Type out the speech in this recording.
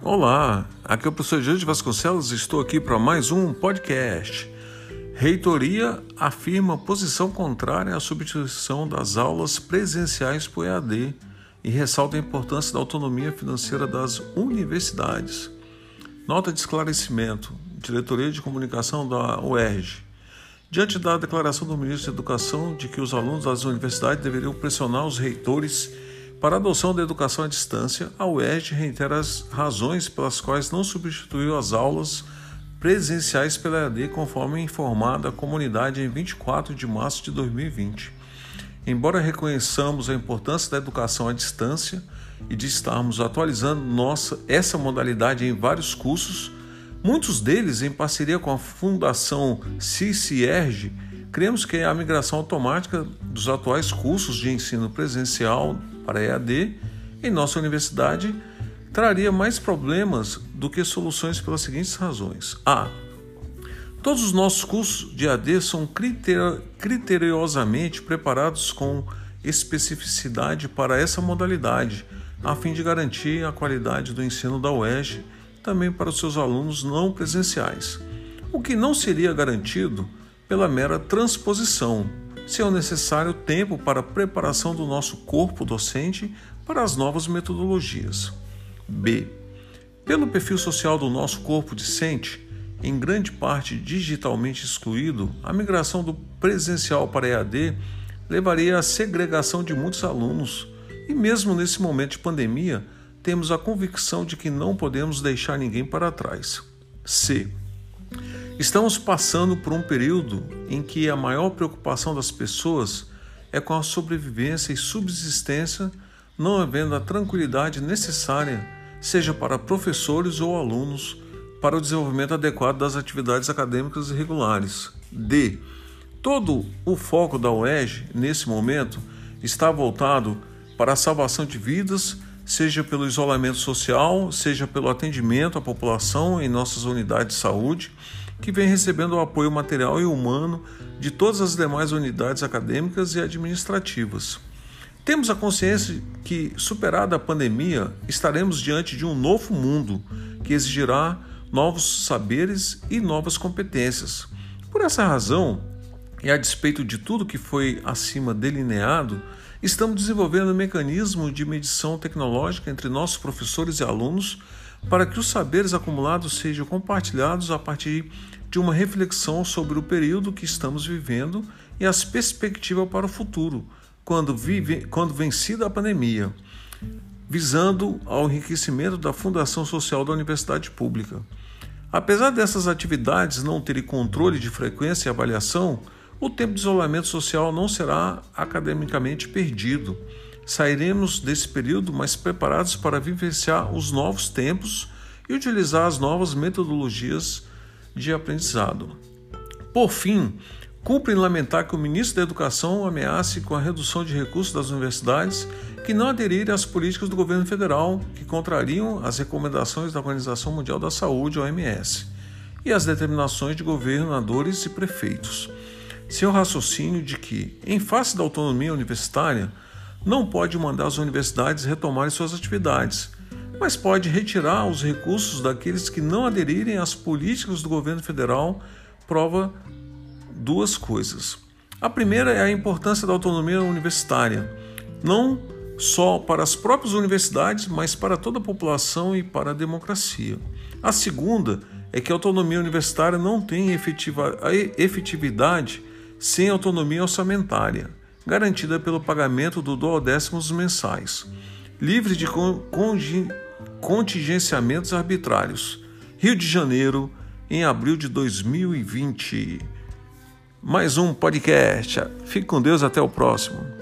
Olá, aqui é o professor Jorge Vasconcelos e estou aqui para mais um podcast. Reitoria afirma posição contrária à substituição das aulas presenciais por EAD e ressalta a importância da autonomia financeira das universidades. Nota de esclarecimento: Diretoria de Comunicação da UERJ. Diante da declaração do ministro da Educação de que os alunos das universidades deveriam pressionar os reitores para a adoção da educação à distância, a UERJ reitera as razões pelas quais não substituiu as aulas presenciais pela EAD, conforme informada a comunidade em 24 de março de 2020. Embora reconheçamos a importância da educação à distância e de estarmos atualizando nossa, essa modalidade em vários cursos, muitos deles em parceria com a Fundação CICIERG, cremos que a migração automática dos atuais cursos de ensino presencial para EAD em nossa universidade traria mais problemas do que soluções pelas seguintes razões. A. Todos os nossos cursos de EAD são criteriosamente preparados com especificidade para essa modalidade, a fim de garantir a qualidade do ensino da UERJ também para os seus alunos não presenciais, o que não seria garantido pela mera transposição se é necessário tempo para a preparação do nosso corpo docente para as novas metodologias. B. Pelo perfil social do nosso corpo docente, em grande parte digitalmente excluído, a migração do presencial para EAD levaria à segregação de muitos alunos, e mesmo nesse momento de pandemia, temos a convicção de que não podemos deixar ninguém para trás. C. Estamos passando por um período em que a maior preocupação das pessoas é com a sobrevivência e subsistência, não havendo a tranquilidade necessária, seja para professores ou alunos, para o desenvolvimento adequado das atividades acadêmicas regulares. D. Todo o foco da UERJ, nesse momento, está voltado para a salvação de vidas, seja pelo isolamento social, seja pelo atendimento à população em nossas unidades de saúde que vem recebendo o apoio material e humano de todas as demais unidades acadêmicas e administrativas. Temos a consciência que, superada a pandemia, estaremos diante de um novo mundo que exigirá novos saberes e novas competências. Por essa razão, e a despeito de tudo que foi acima delineado, estamos desenvolvendo um mecanismo de medição tecnológica entre nossos professores e alunos para que os saberes acumulados sejam compartilhados a partir de uma reflexão sobre o período que estamos vivendo e as perspectivas para o futuro, quando, vive, quando vencida a pandemia, visando ao enriquecimento da Fundação Social da Universidade Pública. Apesar dessas atividades não terem controle de frequência e avaliação, o tempo de isolamento social não será academicamente perdido sairemos desse período mais preparados para vivenciar os novos tempos e utilizar as novas metodologias de aprendizado. Por fim, cumpre lamentar que o ministro da Educação ameace com a redução de recursos das universidades que não aderirem às políticas do governo federal que contrariam as recomendações da Organização Mundial da Saúde, OMS, e as determinações de governadores e prefeitos. Seu raciocínio de que, em face da autonomia universitária, não pode mandar as universidades retomarem suas atividades, mas pode retirar os recursos daqueles que não aderirem às políticas do governo federal, prova duas coisas. A primeira é a importância da autonomia universitária, não só para as próprias universidades, mas para toda a população e para a democracia. A segunda é que a autonomia universitária não tem efetiva, efetividade sem autonomia orçamentária garantida pelo pagamento do duodécimos mensais, livre de contingenciamentos arbitrários. Rio de Janeiro, em abril de 2020. Mais um podcast. Fique com Deus, até o próximo.